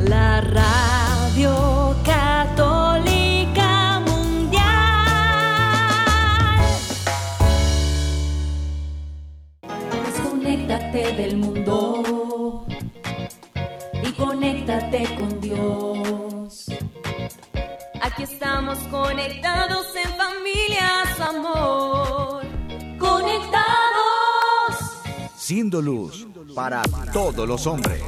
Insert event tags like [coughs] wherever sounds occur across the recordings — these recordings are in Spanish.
la radio católica mundial. Desconéctate del mundo y conéctate con Dios. Aquí estamos conectados en familias, amor. Siendo luz para todos los hombres.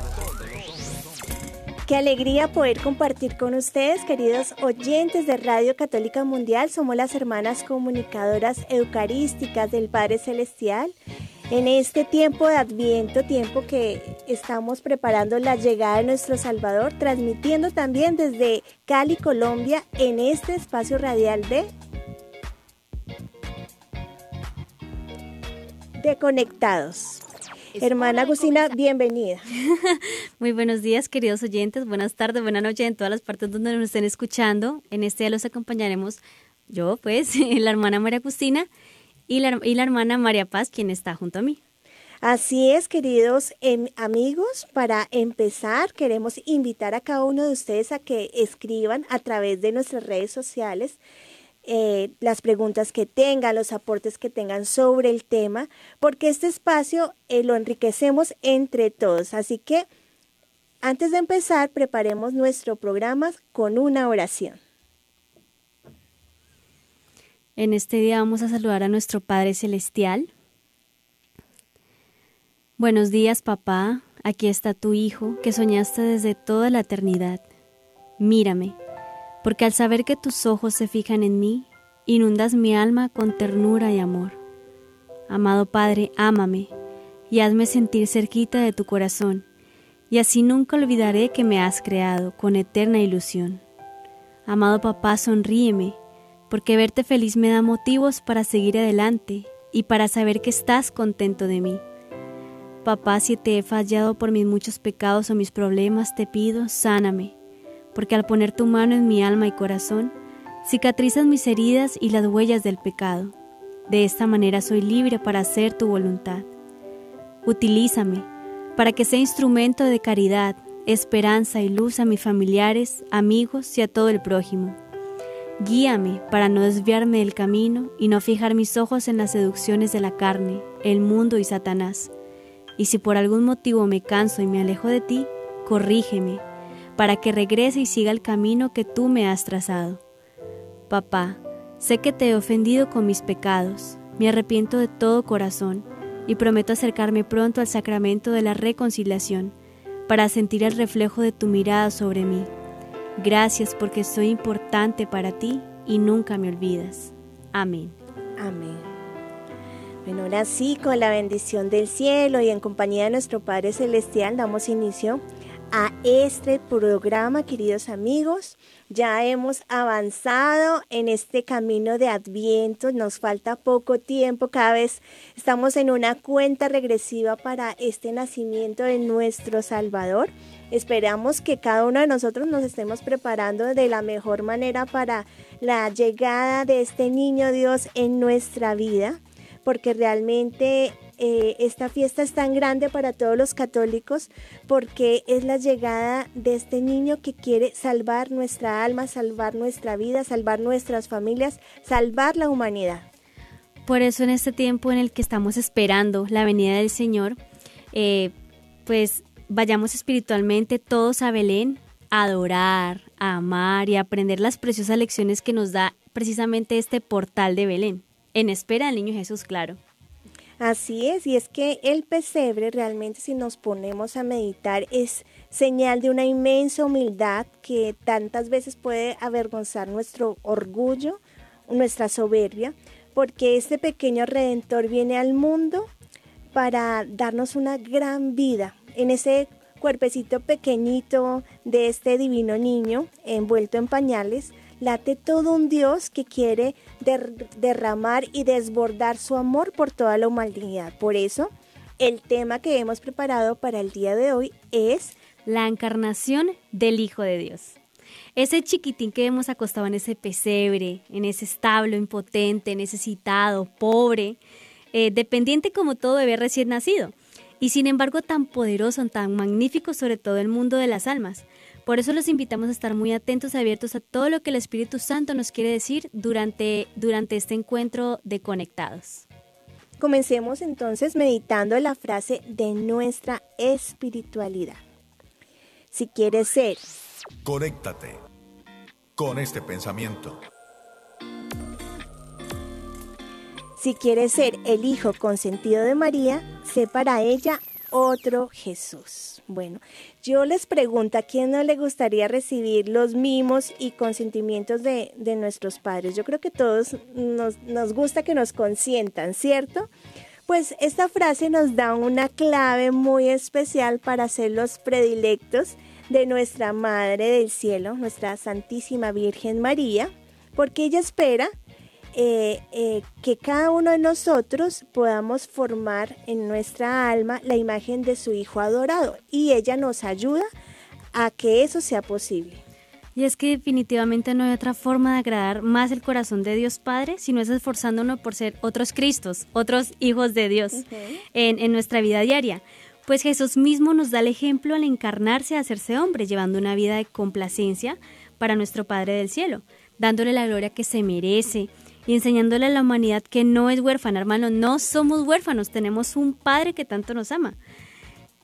Qué alegría poder compartir con ustedes, queridos oyentes de Radio Católica Mundial. Somos las hermanas comunicadoras eucarísticas del Padre Celestial. En este tiempo de Adviento, tiempo que estamos preparando la llegada de nuestro Salvador, transmitiendo también desde Cali, Colombia, en este espacio radial de de Conectados. Hermana Agustina, bienvenida. [laughs] Muy buenos días, queridos oyentes. Buenas tardes, buenas noches en todas las partes donde nos estén escuchando. En este día los acompañaremos yo, pues, [laughs] la hermana María Agustina y la, y la hermana María Paz, quien está junto a mí. Así es, queridos em, amigos, para empezar queremos invitar a cada uno de ustedes a que escriban a través de nuestras redes sociales eh, las preguntas que tengan, los aportes que tengan sobre el tema, porque este espacio eh, lo enriquecemos entre todos. Así que antes de empezar, preparemos nuestro programa con una oración. En este día vamos a saludar a nuestro Padre Celestial. Buenos días, papá. Aquí está tu Hijo, que soñaste desde toda la eternidad. Mírame porque al saber que tus ojos se fijan en mí, inundas mi alma con ternura y amor. Amado Padre, ámame y hazme sentir cerquita de tu corazón, y así nunca olvidaré que me has creado con eterna ilusión. Amado papá, sonríeme, porque verte feliz me da motivos para seguir adelante y para saber que estás contento de mí. Papá, si te he fallado por mis muchos pecados o mis problemas, te pido, sáname porque al poner tu mano en mi alma y corazón, cicatrizas mis heridas y las huellas del pecado. De esta manera soy libre para hacer tu voluntad. Utilízame para que sea instrumento de caridad, esperanza y luz a mis familiares, amigos y a todo el prójimo. Guíame para no desviarme del camino y no fijar mis ojos en las seducciones de la carne, el mundo y Satanás. Y si por algún motivo me canso y me alejo de ti, corrígeme para que regrese y siga el camino que tú me has trazado. Papá, sé que te he ofendido con mis pecados, me arrepiento de todo corazón y prometo acercarme pronto al sacramento de la reconciliación para sentir el reflejo de tu mirada sobre mí. Gracias porque soy importante para ti y nunca me olvidas. Amén. Amén. Bueno, ahora sí, con la bendición del cielo y en compañía de nuestro Padre Celestial, damos inicio a este programa, queridos amigos. Ya hemos avanzado en este camino de Adviento, nos falta poco tiempo, cada vez estamos en una cuenta regresiva para este nacimiento de nuestro Salvador. Esperamos que cada uno de nosotros nos estemos preparando de la mejor manera para la llegada de este niño Dios en nuestra vida, porque realmente eh, esta fiesta es tan grande para todos los católicos porque es la llegada de este niño que quiere salvar nuestra alma, salvar nuestra vida, salvar nuestras familias, salvar la humanidad. Por eso en este tiempo en el que estamos esperando la venida del Señor, eh, pues vayamos espiritualmente todos a Belén a adorar, a amar y a aprender las preciosas lecciones que nos da precisamente este portal de Belén, en espera del niño Jesús, claro. Así es, y es que el pesebre realmente si nos ponemos a meditar es señal de una inmensa humildad que tantas veces puede avergonzar nuestro orgullo, nuestra soberbia, porque este pequeño redentor viene al mundo para darnos una gran vida en ese cuerpecito pequeñito de este divino niño envuelto en pañales late todo un Dios que quiere derramar y desbordar su amor por toda la humanidad. Por eso, el tema que hemos preparado para el día de hoy es la encarnación del Hijo de Dios. Ese chiquitín que hemos acostado en ese pesebre, en ese establo impotente, necesitado, pobre, eh, dependiente como todo bebé recién nacido. y sin embargo tan poderoso, tan magnífico sobre todo el mundo de las almas. Por eso los invitamos a estar muy atentos y abiertos a todo lo que el Espíritu Santo nos quiere decir durante, durante este encuentro de conectados. Comencemos entonces meditando la frase de nuestra espiritualidad. Si quieres ser, conéctate con este pensamiento. Si quieres ser el hijo consentido de María, sé para ella otro Jesús. Bueno, yo les pregunto a quién no le gustaría recibir los mimos y consentimientos de, nuestros padres. Yo creo que todos nos, nos gusta que nos consientan, ¿cierto? Pues esta frase nos da una clave muy especial para ser los predilectos de nuestra Madre del Cielo, nuestra Santísima Virgen María, porque ella espera eh, eh, que cada uno de nosotros podamos formar en nuestra alma la imagen de su Hijo adorado y ella nos ayuda a que eso sea posible. Y es que definitivamente no hay otra forma de agradar más el corazón de Dios Padre si no es esforzándonos por ser otros Cristos, otros hijos de Dios en, en nuestra vida diaria. Pues Jesús mismo nos da el ejemplo al encarnarse a hacerse hombre, llevando una vida de complacencia para nuestro Padre del Cielo, dándole la gloria que se merece, y enseñándole a la humanidad que no es huérfana, hermano, no somos huérfanos, tenemos un Padre que tanto nos ama,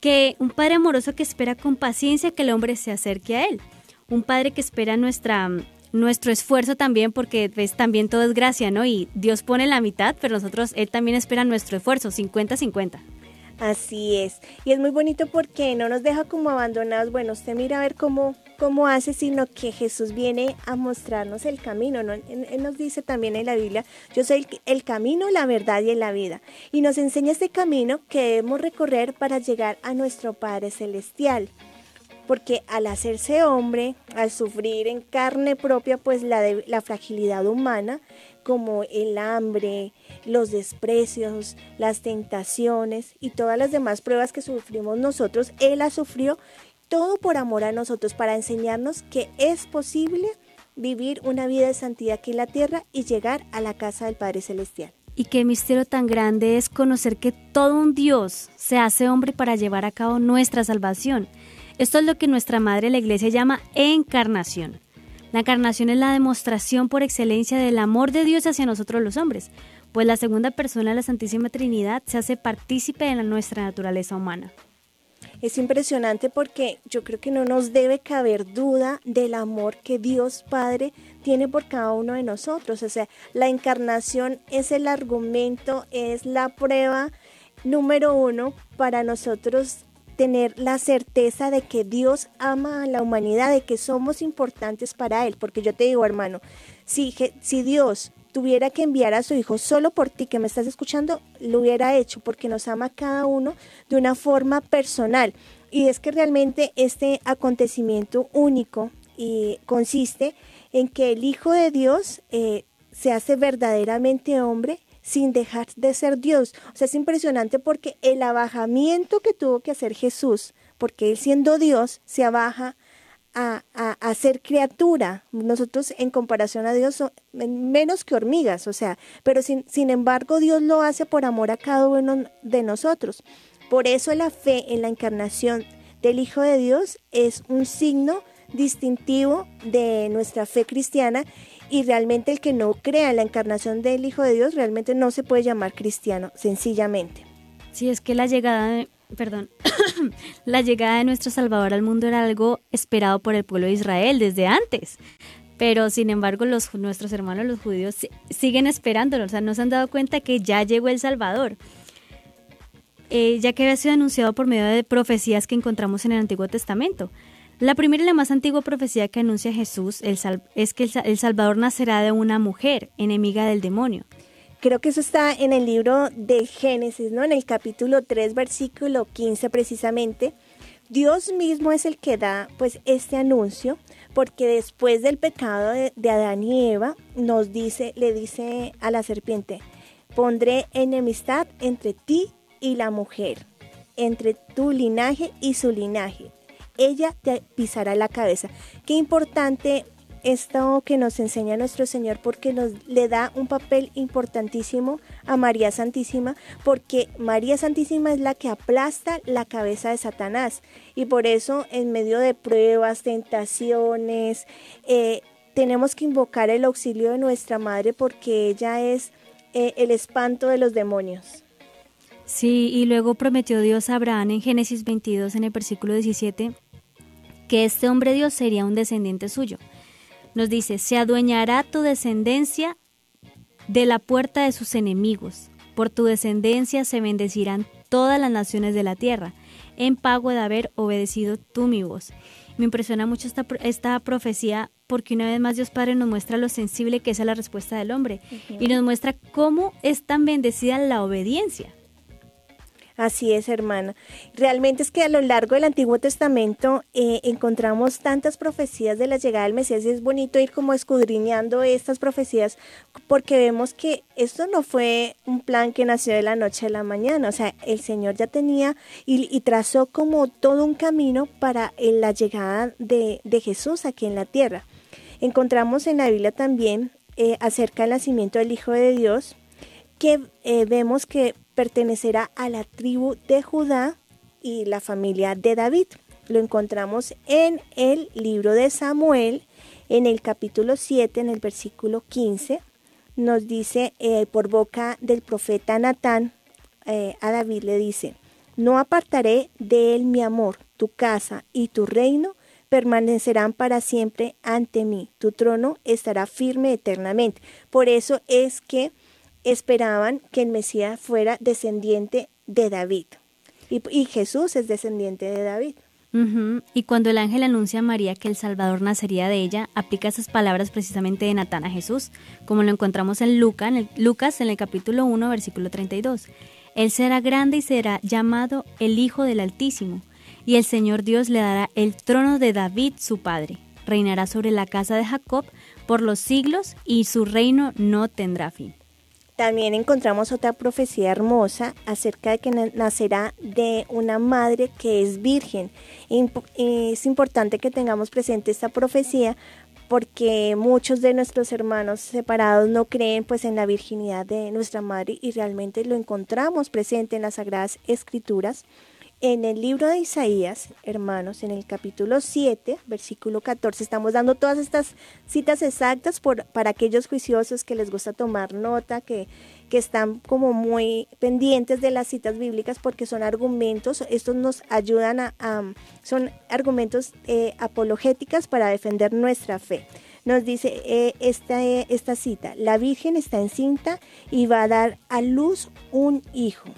que un Padre amoroso que espera con paciencia que el hombre se acerque a Él, un Padre que espera nuestra, nuestro esfuerzo también, porque ves, también todo es gracia, ¿no? Y Dios pone la mitad, pero nosotros, Él también espera nuestro esfuerzo, 50-50. Así es. Y es muy bonito porque no nos deja como abandonados. Bueno, usted mira a ver cómo, cómo hace, sino que Jesús viene a mostrarnos el camino. ¿no? Él, nos dice también en la Biblia, yo soy el, camino, la verdad y la vida. Y nos enseña este camino que debemos recorrer para llegar a nuestro Padre Celestial. Porque al hacerse hombre, al sufrir en carne propia, pues la, la fragilidad humana, como el hambre, los desprecios, las tentaciones y todas las demás pruebas que sufrimos nosotros, Él las sufrió todo por amor a nosotros, para enseñarnos que es posible vivir una vida de santidad aquí en la tierra y llegar a la casa del Padre Celestial. Y qué misterio tan grande es conocer que todo un Dios se hace hombre para llevar a cabo nuestra salvación. Esto es lo que nuestra Madre la Iglesia llama encarnación. La encarnación es la demostración por excelencia del amor de Dios hacia nosotros los hombres, pues la segunda persona de la Santísima Trinidad se hace partícipe de nuestra naturaleza humana. Es impresionante porque yo creo que no nos debe caber duda del amor que Dios Padre tiene por cada uno de nosotros. O sea, la encarnación es el argumento, es la prueba número uno para nosotros tener la certeza de que Dios ama a la humanidad, de que somos importantes para Él. Porque yo te digo, hermano, si, si Dios tuviera que enviar a su Hijo solo por ti que me estás escuchando, lo hubiera hecho porque nos ama cada uno de una forma personal. Y es que realmente este acontecimiento único y consiste en que el Hijo de Dios eh, se hace verdaderamente hombre sin dejar de ser Dios. O sea, es impresionante porque el abajamiento que tuvo que hacer Jesús, porque él siendo Dios, se abaja a, a, ser criatura. Nosotros en comparación a Dios somos menos que hormigas, o sea, pero sin, sin embargo Dios lo hace por amor a cada uno de nosotros. Por eso la fe en la encarnación del Hijo de Dios es un signo distintivo de nuestra fe cristiana y realmente el que no crea en la encarnación del Hijo de Dios realmente no se puede llamar cristiano, sencillamente. Sí, es que la llegada perdón, [coughs] la llegada de nuestro Salvador al mundo era algo esperado por el pueblo de Israel desde antes. Pero sin embargo, los, nuestros hermanos los judíos siguen esperándolo, o sea, no se han dado cuenta que ya llegó el Salvador. Eh, ya que había sido anunciado por medio de profecías que encontramos en el Antiguo Testamento. La primera y la más antigua profecía que anuncia Jesús es que el, Salvador nacerá de una mujer, enemiga del demonio. Creo que eso está en el libro de Génesis, ¿no? En el capítulo 3, versículo 15 precisamente. Dios mismo es el que da pues este anuncio, porque después del pecado de, de Adán y Eva, nos dice, le dice a la serpiente, pondré enemistad entre ti y la mujer, entre tu linaje y su linaje ella te pisará la cabeza. Qué importante esto que nos enseña nuestro Señor porque nos le da un papel importantísimo a María Santísima porque María Santísima es la que aplasta la cabeza de Satanás y por eso en medio de pruebas, tentaciones, eh, tenemos que invocar el auxilio de nuestra Madre porque ella es eh, el espanto de los demonios. Sí, y luego prometió Dios a Abraham en Génesis 22 en el versículo 17 que este hombre Dios sería un descendiente suyo. Nos dice, se adueñará tu descendencia de la puerta de sus enemigos. Por tu descendencia se bendecirán todas las naciones de la tierra, en pago de haber obedecido tú mi voz. Me impresiona mucho esta, esta profecía porque una vez más Dios Padre nos muestra lo sensible que es a la respuesta del hombre y nos muestra cómo es tan bendecida la obediencia. Así es, hermana. Realmente es que a lo largo del Antiguo Testamento eh, encontramos tantas profecías de la llegada del Mesías y es bonito ir como escudriñando estas profecías porque vemos que esto no fue un plan que nació de la noche a la mañana, o sea, el Señor ya tenía y, trazó como todo un camino para eh, la llegada de, Jesús aquí en la tierra. Encontramos en la Biblia también eh, acerca del nacimiento del Hijo de Dios, que vemos que pertenecerá a la tribu de Judá y la familia de David. Lo encontramos en el libro de Samuel, en el capítulo 7, en el versículo 15. Nos dice eh, por boca del profeta Natán, eh, a David le dice, no apartaré de él mi amor, tu casa y tu reino permanecerán para siempre ante mí, tu trono estará firme eternamente. Por eso es que esperaban que el Mesías fuera descendiente de David. Y, Jesús es descendiente de David. Y cuando el ángel anuncia a María que el Salvador nacería de ella, aplica esas palabras precisamente de Natán a Jesús, como lo encontramos en, Lucas en el, Lucas en el capítulo 1, versículo 32. Él será grande y será llamado el Hijo del Altísimo, y el Señor Dios le dará el trono de David su padre. Reinará sobre la casa de Jacob por los siglos, y su reino no tendrá fin. También encontramos otra profecía hermosa acerca de que nacerá de una madre que es virgen. Es importante que tengamos presente esta profecía porque muchos de nuestros hermanos separados no creen pues en la virginidad de nuestra madre y realmente lo encontramos presente en las sagradas escrituras. En el libro de Isaías, hermanos, en el capítulo 7, versículo 14, estamos dando todas estas citas exactas para aquellos juiciosos que les gusta tomar nota, que, que están como muy pendientes de las citas bíblicas porque son argumentos, estos nos ayudan a, son argumentos eh, apologéticas para defender nuestra fe. Nos dice eh, esta, esta cita, la Virgen está encinta y va a dar a luz un hijo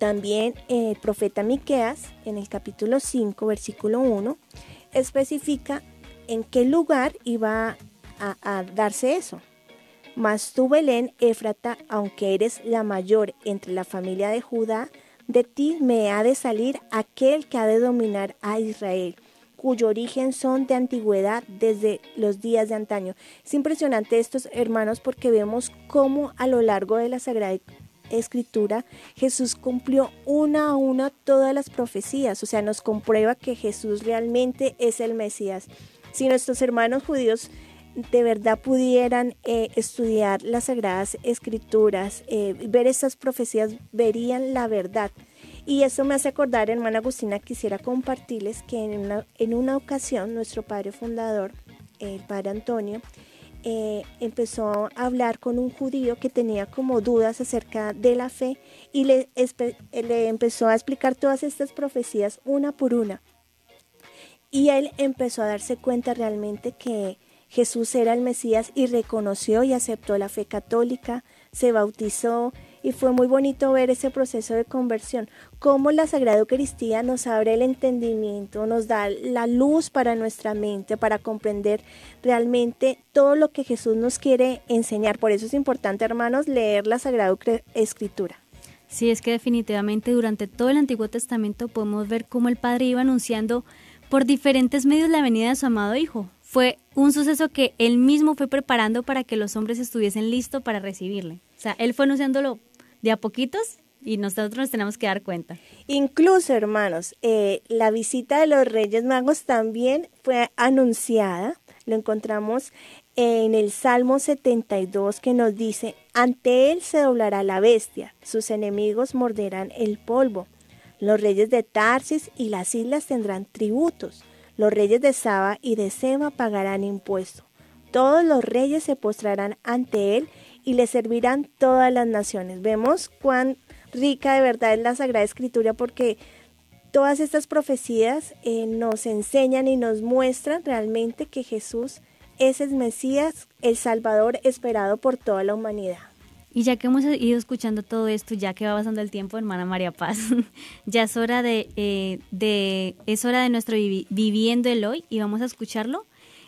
también el profeta Miqueas, en el capítulo 5, versículo 1, especifica en qué lugar iba a, darse eso. Mas tú, Belén, Éfrata, aunque eres la mayor entre la familia de Judá, de ti me ha de salir aquel que ha de dominar a Israel, cuyo origen son de antigüedad desde los días de antaño. Es impresionante estos hermanos porque vemos cómo a lo largo de la Sagrada escritura, Jesús cumplió una a una todas las profecías, o sea, nos comprueba que Jesús realmente es el Mesías. Si nuestros hermanos judíos de verdad pudieran eh, estudiar las sagradas escrituras, eh, ver estas profecías, verían la verdad. Y eso me hace acordar, hermana Agustina, quisiera compartirles que en una, en una ocasión nuestro padre fundador, el padre Antonio, eh, empezó a hablar con un judío que tenía como dudas acerca de la fe y le, le empezó a explicar todas estas profecías una por una. Y él empezó a darse cuenta realmente que Jesús era el Mesías y reconoció y aceptó la fe católica, se bautizó y fue muy bonito ver ese proceso de conversión, cómo la Sagrada Eucaristía nos abre el entendimiento, nos da la luz para nuestra mente, para comprender realmente todo lo que Jesús nos quiere enseñar. Por eso es importante, hermanos, leer la Sagrada Escritura. Sí, es que definitivamente durante todo el Antiguo Testamento podemos ver cómo el Padre iba anunciando por diferentes medios la venida de su amado Hijo. Fue un suceso que él mismo fue preparando para que los hombres estuviesen listos para recibirle. O sea, él fue anunciándolo de a poquitos y nosotros nos tenemos que dar cuenta. Incluso, hermanos, eh, la visita de los Reyes Magos también fue anunciada. Lo encontramos en el Salmo 72 que nos dice, ante él se doblará la bestia, sus enemigos morderán el polvo. Los reyes de Tarsis y las islas tendrán tributos. Los reyes de Saba y de Sema pagarán impuesto. Todos los reyes se postrarán ante él y le servirán todas las naciones. Vemos cuán rica de verdad es la Sagrada Escritura porque todas estas profecías eh, nos enseñan y nos muestran realmente que Jesús es el Mesías, el Salvador esperado por toda la humanidad. Y ya que hemos ido escuchando todo esto, ya que va pasando el tiempo, hermana María Paz, [laughs] ya es hora de, eh, de, es hora de nuestro viviendo el hoy y vamos a escucharlo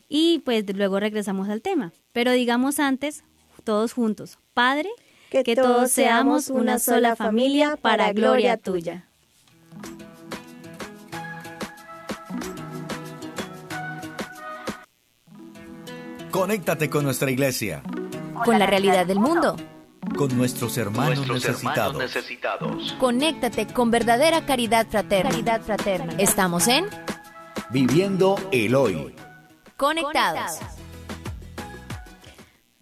y pues luego regresamos al tema. Pero digamos antes, todos juntos, Padre, que, todos seamos una sola familia para gloria tuya. Conéctate con nuestra iglesia. Con la realidad del mundo. Con nuestros hermanos, necesitados. Conéctate con verdadera caridad fraterna. Caridad fraterna. Estamos en Viviendo el Hoy. Conectados.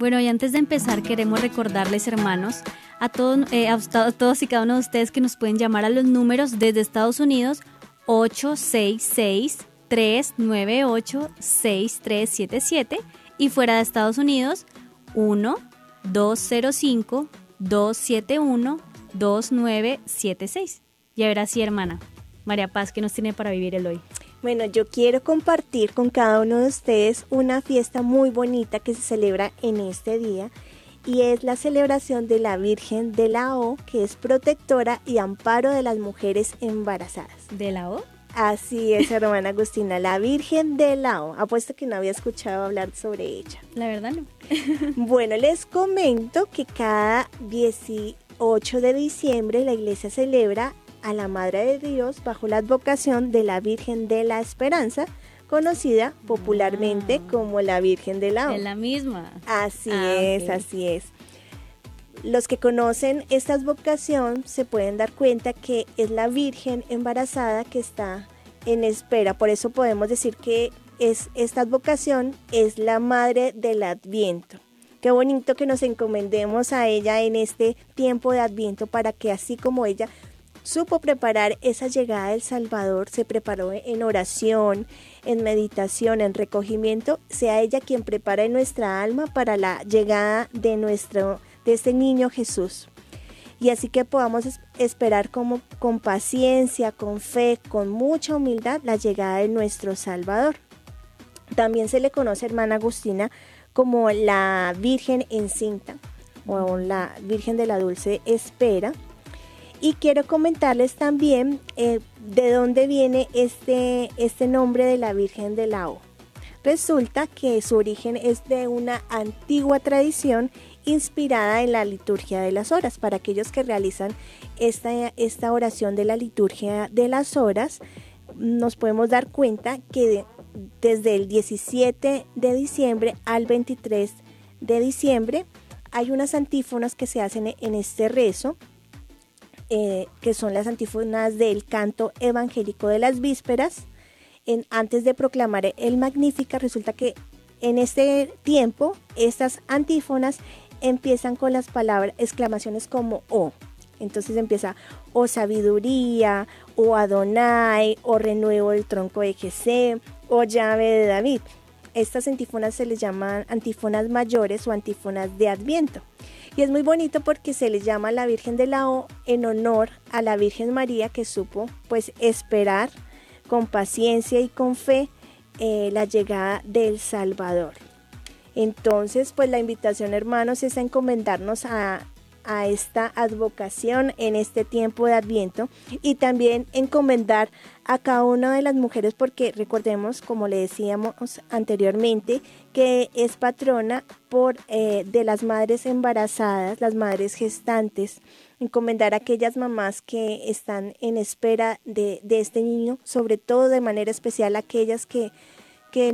Bueno, y antes de empezar queremos recordarles, hermanos, a todos, eh, a todos y cada uno de ustedes que nos pueden llamar a los números desde Estados Unidos 866-398-6377 y fuera de Estados Unidos 1-205-271-2976. Y ahora sí, hermana, María Paz, ¿qué nos tiene para vivir el hoy? Bueno, yo quiero compartir con cada uno de ustedes una fiesta muy bonita que se celebra en este día y es la celebración de la Virgen de la O, que es protectora y amparo de las mujeres embarazadas. ¿De la O? Así es, hermana Agustina, la Virgen de la O. Apuesto que no había escuchado hablar sobre ella. La verdad no. [laughs] bueno, les comento que cada 18 de diciembre la iglesia celebra a la Madre de Dios bajo la advocación de la Virgen de la Esperanza, conocida popularmente ah. como la Virgen de la O. la misma. Así ah, es, así es. Los que conocen esta advocación se pueden dar cuenta que es la Virgen embarazada que está en espera. Por eso podemos decir que es, esta advocación es la madre del Adviento. Qué bonito que nos encomendemos a ella en este tiempo de Adviento para que así como ella supo preparar esa llegada del Salvador, se preparó en oración, en meditación, en recogimiento, sea ella quien prepare nuestra alma para la llegada de nuestro de este niño Jesús. Y así que podamos esperar como con paciencia, con fe, con mucha humildad la llegada de nuestro Salvador. También se le conoce, hermana Agustina, como la Virgen encinta o la Virgen de la Dulce Espera y quiero comentarles también eh, de dónde viene este, este nombre de la Virgen de la O. Resulta que su origen es de una antigua tradición inspirada en la liturgia de las horas. Para aquellos que realizan esta, esta oración de la liturgia de las horas, nos podemos dar cuenta que desde el 17 de diciembre al 23 de diciembre hay unas antífonas que se hacen en este rezo eh, que son las antífonas del canto evangélico de las vísperas. En, antes de proclamar el Magnífica, resulta que en este tiempo estas antífonas empiezan con las palabras, exclamaciones como O. Entonces empieza o sabiduría, o Adonai, o renuevo del tronco de Jesé, o llave de David. Estas antífonas se les llaman antífonas mayores o antífonas de Adviento. Y es muy bonito porque se le llama la Virgen de la O en honor a la Virgen María que supo pues esperar con paciencia y con fe eh, la llegada del Salvador. Entonces, pues la invitación, hermanos, es a encomendarnos a, a esta advocación en este tiempo de Adviento y también encomendar a cada una de las mujeres porque recordemos, como le decíamos anteriormente, que es patrona por eh, de las madres embarazadas, las madres gestantes, encomendar a aquellas mamás que están en espera de, de este niño, sobre todo de manera especial aquellas que que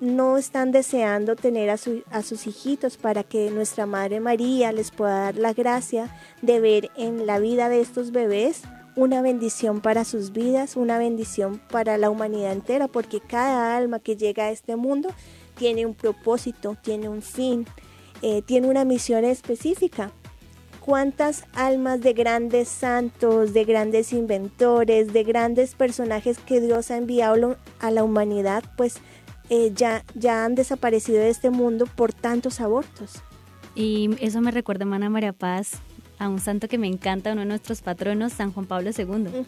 no están deseando tener a, a, sus hijitos para que nuestra Madre María les pueda dar la gracia de ver en la vida de estos bebés una bendición para sus vidas, una bendición para la humanidad entera, porque cada alma que llega a este mundo tiene un propósito, tiene un fin, eh, tiene una misión específica. ¿Cuántas almas de grandes santos, de grandes inventores, de grandes personajes que Dios ha enviado a la humanidad, pues eh, ya, ya han desaparecido de este mundo por tantos abortos? Y eso me recuerda, hermana María Paz, a un santo que me encanta, uno de nuestros patronos, San Juan Pablo II,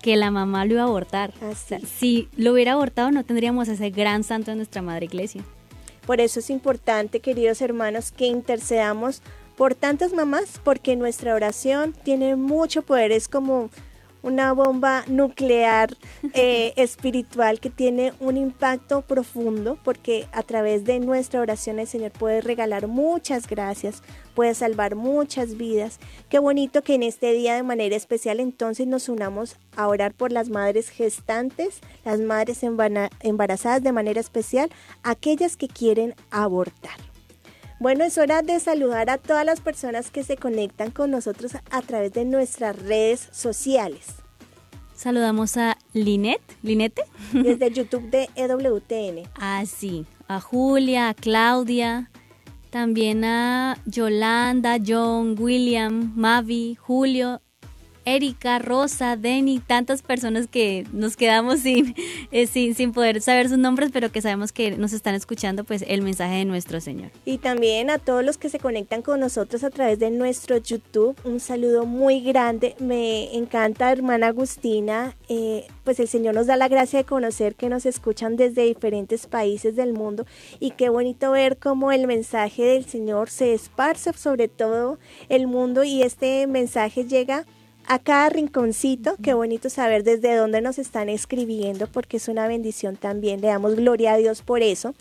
que la mamá lo iba a abortar. Ah, si lo hubiera abortado no tendríamos ese gran santo en nuestra madre iglesia. Por eso es importante, queridos hermanos, que intercedamos por tantas mamás, porque nuestra oración tiene mucho poder, es como una bomba nuclear [laughs] eh, espiritual que tiene un impacto profundo porque a través de nuestra oración el Señor puede regalar muchas gracias, puede salvar muchas vidas. Qué bonito que en este día de manera especial entonces nos unamos a orar por las madres gestantes, las madres embarazadas de manera especial, aquellas que quieren abortar. Bueno, es hora de saludar a todas las personas que se conectan con nosotros a través de nuestras redes sociales. Saludamos a Linet, Linete. Desde [laughs] YouTube de EWTN. Ah, sí. A Julia, a Claudia, también a Yolanda, John, William, Mavi, Julio, Erika, Rosa, Denny, tantas personas que nos quedamos sin, [laughs] eh, sin, sin poder saber sus nombres, pero que sabemos que nos están escuchando pues el mensaje de nuestro Señor. Y también a todos los que se conectan con nosotros a través de nuestro YouTube, un saludo muy grande. Me encanta, hermana Agustina, eh, pues el Señor nos da la gracia de conocer que nos escuchan desde diferentes países del mundo y qué bonito ver cómo el mensaje del Señor se esparce sobre todo el mundo y este mensaje llega a cada rinconcito. Qué bonito saber desde dónde nos están escribiendo, porque es una bendición también. Le damos gloria a Dios por eso.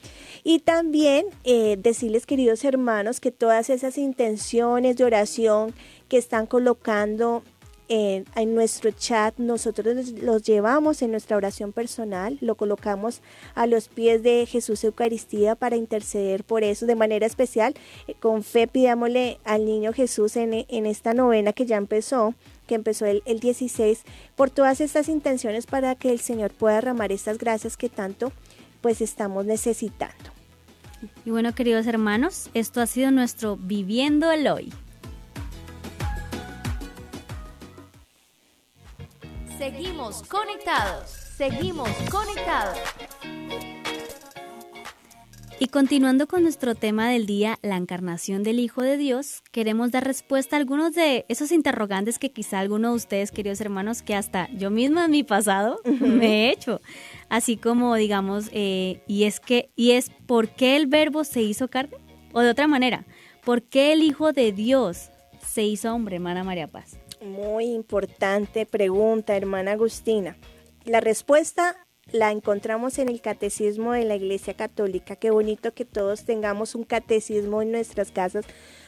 Y también eh, decirles, queridos hermanos, que todas esas intenciones de oración que están colocando en, en, nuestro chat, nosotros los llevamos en nuestra oración personal, lo colocamos a los pies de Jesús Eucaristía para interceder por eso de manera especial. Eh, con fe pidámosle al niño Jesús en, en esta novena que ya empezó que empezó el, 16, por todas estas intenciones para que el Señor pueda derramar estas gracias que tanto pues estamos necesitando. Y bueno, queridos hermanos, esto ha sido nuestro Viviendo el Hoy. Seguimos conectados, seguimos conectados. Y continuando con nuestro tema del día, la encarnación del Hijo de Dios, queremos dar respuesta a algunos de esos interrogantes que quizá alguno de ustedes, queridos hermanos, que hasta yo misma en mi pasado me he hecho. Así como, digamos, eh, y es que, y es ¿por qué el verbo se hizo carne? O de otra manera, ¿por qué el Hijo de Dios se hizo hombre, hermana María Paz? Muy importante pregunta, hermana Agustina. La respuesta la encontramos en el catecismo de la Iglesia Católica. Qué bonito que todos tengamos un catecismo en nuestras casas,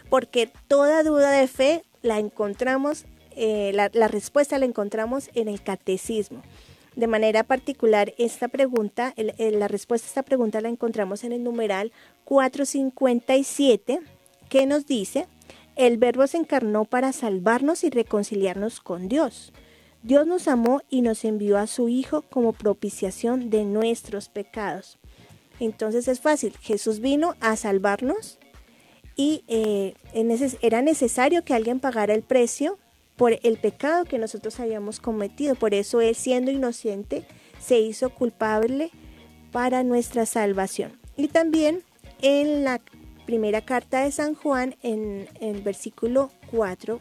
porque toda duda de fe la encontramos, eh, la, respuesta la encontramos en el catecismo. De manera particular, esta pregunta, la respuesta a esta pregunta la encontramos en el numeral 457, que nos dice, el verbo se encarnó para salvarnos y reconciliarnos con Dios. Dios nos amó y nos envió a su Hijo como propiciación de nuestros pecados. Entonces es fácil, Jesús vino a salvarnos y eh, era necesario que alguien pagara el precio por el pecado que nosotros habíamos cometido. Por eso Él, siendo inocente, se hizo culpable para nuestra salvación. Y también en la primera carta de San Juan, en, el versículo 4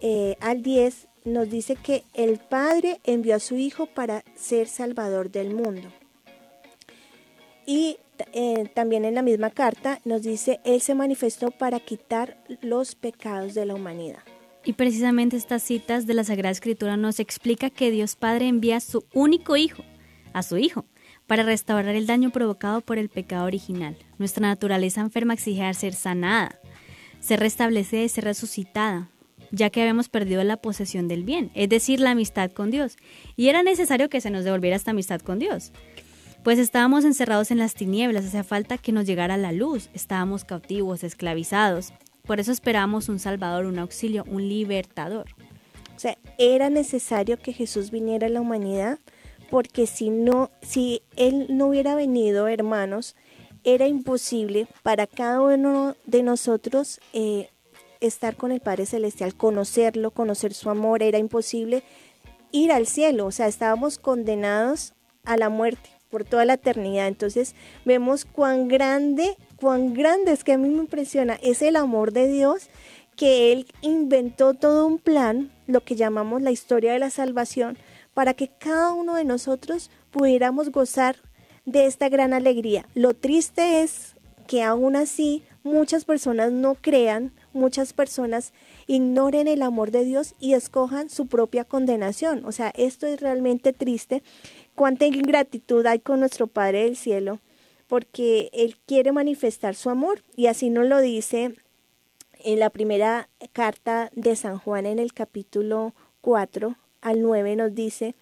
eh, al 10, nos dice que el Padre envió a su Hijo para ser Salvador del mundo. Y eh, también en la misma carta nos dice, Él se manifestó para quitar los pecados de la humanidad. Y precisamente estas citas de la Sagrada Escritura nos explica que Dios Padre envía a su único Hijo, a su Hijo, para restaurar el daño provocado por el pecado original. Nuestra naturaleza enferma exige ser sanada, ser restablecida y ser resucitada ya que habíamos perdido la posesión del bien, es decir, la amistad con Dios. Y era necesario que se nos devolviera esta amistad con Dios. Pues estábamos encerrados en las tinieblas, hacía falta que nos llegara la luz, estábamos cautivos, esclavizados. Por eso esperábamos un Salvador, un auxilio, un libertador. O sea, era necesario que Jesús viniera a la humanidad, porque si no, si Él no hubiera venido, hermanos, era imposible para cada uno de nosotros eh, estar con el Padre Celestial, conocerlo, conocer su amor, era imposible ir al cielo, o sea, estábamos condenados a la muerte por toda la eternidad. Entonces vemos cuán grande, cuán grande es que a mí me impresiona, es el amor de Dios que Él inventó todo un plan, lo que llamamos la historia de la salvación, para que cada uno de nosotros pudiéramos gozar de esta gran alegría. Lo triste es que aún así muchas personas no crean, muchas personas ignoren el amor de Dios y escojan su propia condenación. O sea, esto es realmente triste. Cuánta ingratitud hay con nuestro Padre del Cielo, porque Él quiere manifestar su amor y así nos lo dice en la primera carta de San Juan en el capítulo 4 al 9 nos dice,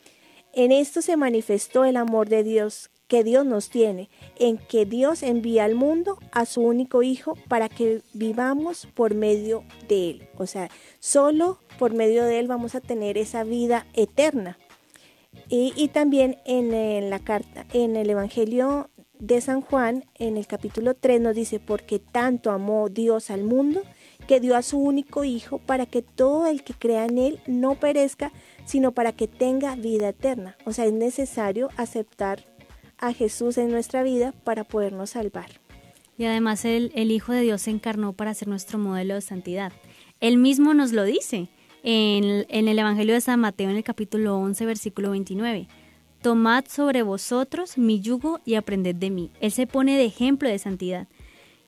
en esto se manifestó el amor de Dios que Dios nos tiene, en que Dios envía al mundo a su único Hijo para que vivamos por medio de Él. O sea, solo por medio de Él vamos a tener esa vida eterna. Y, también en, en, la carta, en el Evangelio de San Juan, en el capítulo 3 nos dice, porque tanto amó Dios al mundo, que dio a su único Hijo para que todo el que crea en Él no perezca, sino para que tenga vida eterna. O sea, es necesario aceptar a Jesús en nuestra vida para podernos salvar. Y además el, Hijo de Dios se encarnó para ser nuestro modelo de santidad. Él mismo nos lo dice en, en el Evangelio de San Mateo en el capítulo 11, versículo 29. Tomad sobre vosotros mi yugo y aprended de mí. Él se pone de ejemplo de santidad.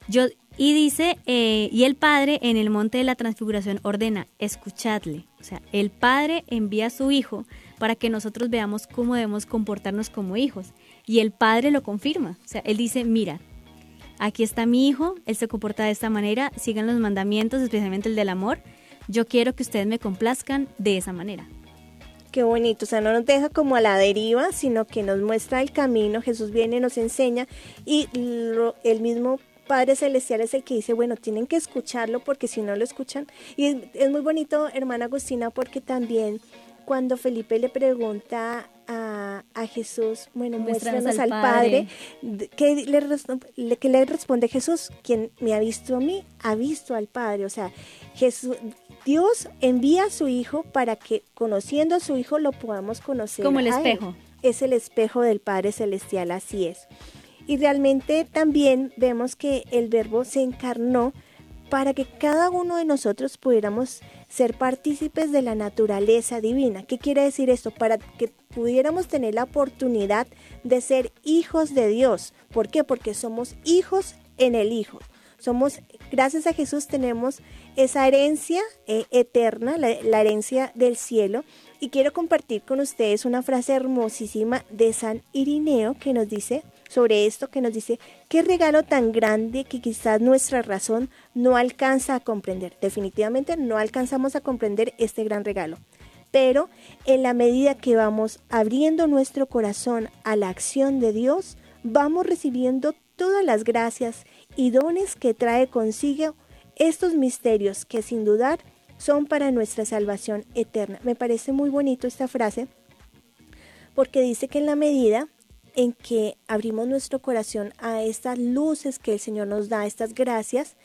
Yo, y dice, eh, y el Padre en el monte de la transfiguración ordena, escuchadle. O sea, el Padre envía a su Hijo para que nosotros veamos cómo debemos comportarnos como hijos. Y el Padre lo confirma. O sea, Él dice, mira, aquí está mi Hijo, Él se comporta de esta manera, sigan los mandamientos, especialmente el del amor. Yo quiero que ustedes me complazcan de esa manera. Qué bonito, o sea, no nos deja como a la deriva, sino que nos muestra el camino, Jesús viene, nos enseña y el mismo Padre Celestial es el que dice, bueno, tienen que escucharlo porque si no lo escuchan. Y es, muy bonito, hermana Agustina, porque también cuando Felipe le pregunta a, Jesús, bueno, muéstranos al, Padre, que le, que le responde Jesús, quien me ha visto a mí, ha visto al Padre. O sea, Jesús, Dios envía a su Hijo para que conociendo a su Hijo lo podamos conocer. Como el espejo. Es el espejo del Padre Celestial, así es. Y realmente también vemos que el verbo se encarnó para que cada uno de nosotros pudiéramos ser partícipes de la naturaleza divina. ¿Qué quiere decir esto? Para que pudiéramos tener la oportunidad de ser hijos de Dios. ¿Por qué? Porque somos hijos en el Hijo. Somos, gracias a Jesús tenemos esa herencia eh, eterna, la, la herencia del cielo. Y quiero compartir con ustedes una frase hermosísima de San Irineo que nos dice, sobre esto que nos dice, qué regalo tan grande que quizás nuestra razón no alcanza a comprender. Definitivamente no alcanzamos a comprender este gran regalo. Pero en la medida que vamos abriendo nuestro corazón a la acción de Dios, vamos recibiendo todas las gracias y dones que trae consigo estos misterios que sin dudar son para nuestra salvación eterna. Me parece muy bonito esta frase porque dice que en la medida en que abrimos nuestro corazón a estas luces que el Señor nos da, estas gracias,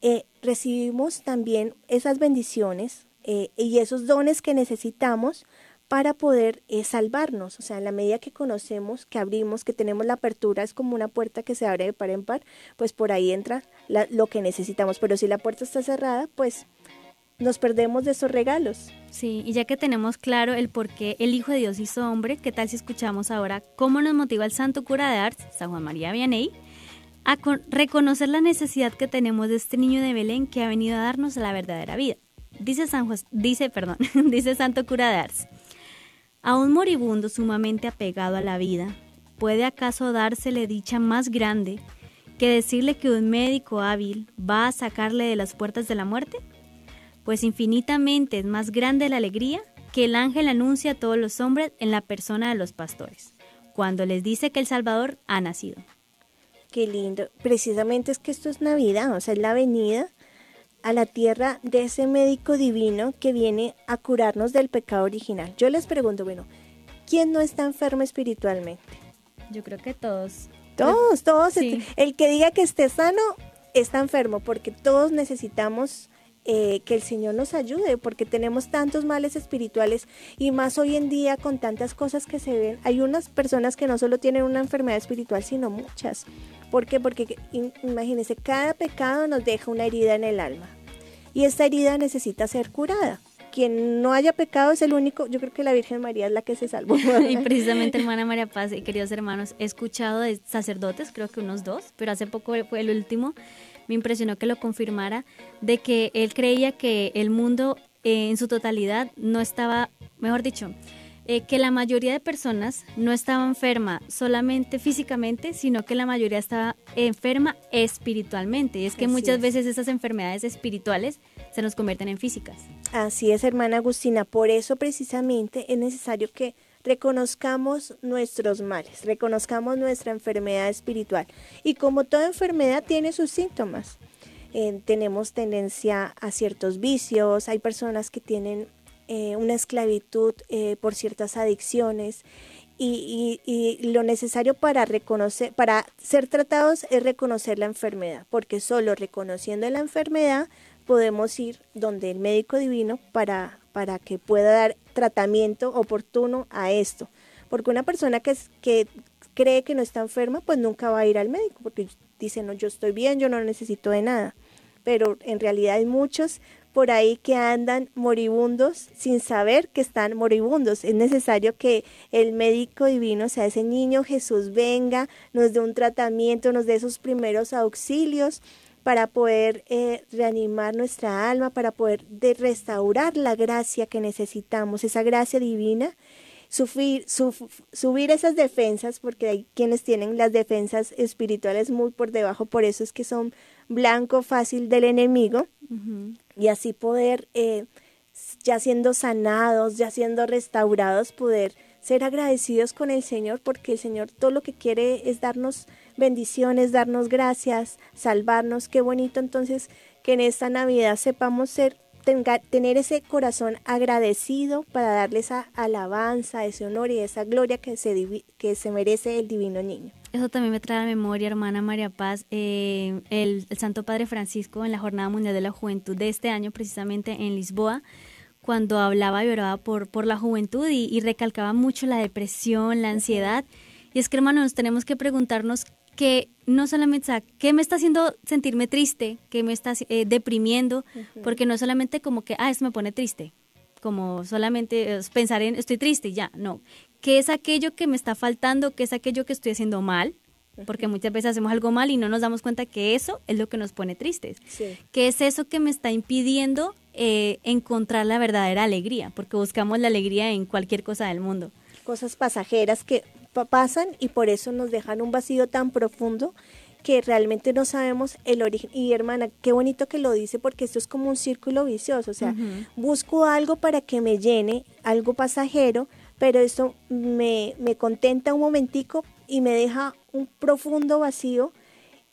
eh, recibimos también esas bendiciones eh, y esos dones que necesitamos para poder eh, salvarnos. O sea, en la medida que conocemos, que abrimos, que tenemos la apertura, es como una puerta que se abre de par en par, pues por ahí entra lo que necesitamos. Pero si la puerta está cerrada, pues nos perdemos de esos regalos. Sí, y ya que tenemos claro el por qué el Hijo de Dios hizo hombre, ¿qué tal si escuchamos ahora cómo nos motiva el Santo Cura de Ars, San Juan María Vianney, a reconocer la necesidad que tenemos de este niño de Belén que ha venido a darnos la verdadera vida? Dice, San dice, perdón, [laughs] dice Santo Cura de Ars, a un moribundo sumamente apegado a la vida, ¿puede acaso dársele dicha más grande que decirle que un médico hábil va a sacarle de las puertas de la muerte? Pues infinitamente es más grande la alegría que el ángel anuncia a todos los hombres en la persona de los pastores, cuando les dice que el Salvador ha nacido. Qué lindo. Precisamente es que esto es Navidad, o sea, es la venida a la tierra de ese médico divino que viene a curarnos del pecado original. Yo les pregunto, bueno, ¿quién no está enfermo espiritualmente? Yo creo que todos. Todos, todos. El que diga que esté sano está enfermo, porque todos necesitamos eh, que el Señor nos ayude, porque tenemos tantos males espirituales y más hoy en día con tantas cosas que se ven. Hay unas personas que no solo tienen una enfermedad espiritual, sino muchas. ¿Por qué? Porque imagínense, cada pecado nos deja una herida en el alma y esta herida necesita ser curada quien no haya pecado es el único, yo creo que la Virgen María es la que se salvó. [laughs] y precisamente, hermana María Paz y queridos hermanos, he escuchado de sacerdotes, creo que unos dos, pero hace poco fue el último, me impresionó que lo confirmara, de que él creía que el mundo eh, en su totalidad no estaba, mejor dicho, eh, que la mayoría de personas no estaba enferma solamente físicamente, sino que la mayoría estaba enferma espiritualmente. Y es que muchas veces esas enfermedades espirituales se nos convierten en físicas. Así es, hermana Agustina. Por eso precisamente es necesario que reconozcamos nuestros males, reconozcamos nuestra enfermedad espiritual. Y como toda enfermedad tiene sus síntomas. Eh, tenemos tendencia a ciertos vicios, hay personas que tienen eh, una esclavitud eh, por ciertas adicciones y, lo necesario para reconocer, para ser tratados es reconocer la enfermedad, porque solo reconociendo la enfermedad podemos ir donde el médico divino para, para que pueda dar tratamiento oportuno a esto. Porque una persona que, que cree que no está enferma, pues nunca va a ir al médico, porque dice, no, yo estoy bien, yo no necesito de nada. Pero en realidad hay muchos por ahí que andan moribundos sin saber que están moribundos. Es necesario que el médico divino, sea, ese niño Jesús venga, nos dé un tratamiento, nos dé esos primeros auxilios para poder eh, reanimar nuestra alma, para poder restaurar la gracia que necesitamos, esa gracia divina subir, subir esas defensas, porque hay quienes tienen las defensas espirituales muy por debajo, por eso es que son blanco fácil del enemigo, y así poder, eh, ya siendo sanados, ya siendo restaurados, poder ser agradecidos con el Señor, porque el Señor todo lo que quiere es darnos bendiciones, darnos gracias, salvarnos. Qué bonito entonces que en esta Navidad sepamos ser tener ese corazón agradecido para darle esa alabanza, ese honor y esa gloria que se, que se merece el divino niño. Eso también me trae a memoria, hermana María Paz, eh, el, Santo Padre Francisco en la Jornada Mundial de la Juventud de este año, precisamente en Lisboa, cuando hablaba y oraba por, por la juventud y, y recalcaba mucho la depresión, la ansiedad. Y es que, hermanos, tenemos que preguntarnos que no solamente, o sea, ¿qué me está haciendo sentirme triste? ¿Qué me está eh, deprimiendo? Porque no solamente como que, ah, eso me pone triste, como solamente pensar en estoy triste ya, no. ¿Qué es aquello que me está faltando? ¿Qué es aquello que estoy haciendo mal? Porque muchas veces hacemos algo mal y no nos damos cuenta que eso es lo que nos pone tristes. ¿Qué es eso que me está impidiendo eh, encontrar la verdadera alegría? Porque buscamos la alegría en cualquier cosa del mundo. Cosas pasajeras que pasan y por eso nos dejan un vacío tan profundo que realmente no sabemos el origen. Y hermana, qué bonito que lo dice porque esto es como un círculo vicioso, o sea, busco algo para que me llene, algo pasajero, pero esto me, me contenta un momentico y me deja un profundo vacío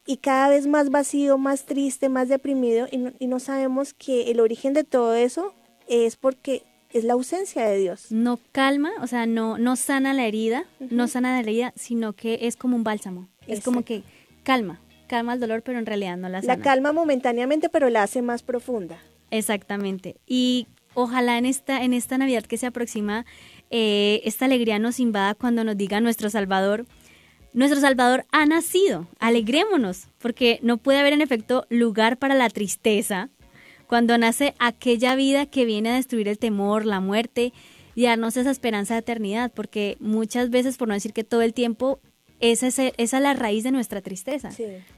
y cada vez más vacío, más triste, más deprimido y no, y no sabemos que el origen de todo eso es porque es la ausencia de Dios. No calma, o sea, no, no sana la herida, no sana la herida, sino que es como un bálsamo. Es como que calma, calma el dolor, pero en realidad no la sana. La calma momentáneamente, pero la hace más profunda. Exactamente. Y ojalá en esta, en esta Navidad que se aproxima, eh, esta alegría nos invada cuando nos diga nuestro Salvador, nuestro Salvador ha nacido, alegrémonos, porque no puede haber en efecto lugar para la tristeza, cuando nace aquella vida que viene a destruir el temor, la muerte y darnos esa esperanza de eternidad, porque muchas veces, por no decir que todo el tiempo, esa es, esa es la raíz de nuestra tristeza.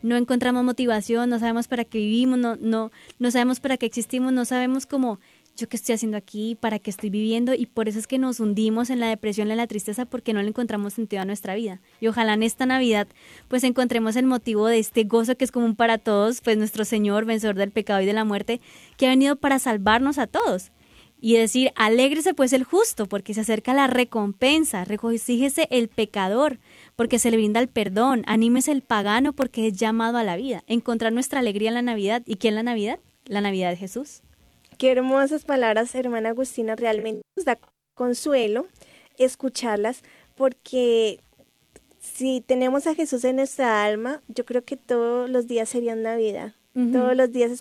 No encontramos motivación, no sabemos para qué vivimos, no, no, no sabemos para qué existimos, no sabemos cómo yo qué estoy haciendo aquí, para qué estoy viviendo y por eso es que nos hundimos en la depresión, en la tristeza porque no le encontramos sentido a nuestra vida. Y ojalá en esta Navidad pues encontremos el motivo de este gozo que es común para todos, pues nuestro Señor, vencedor del pecado y de la muerte, que ha venido para salvarnos a todos. Y decir, alégrese pues el justo, porque se acerca la recompensa, regocíjese el pecador, porque se le brinda el perdón, anímese el pagano, porque es llamado a la vida. Encontrar nuestra alegría en la Navidad. ¿Y quién la Navidad? La Navidad de Jesús. Qué hermosas palabras, hermana Agustina, realmente nos da consuelo escucharlas porque si tenemos a Jesús en nuestra alma, yo creo que todos los días serían Navidad. Todos los días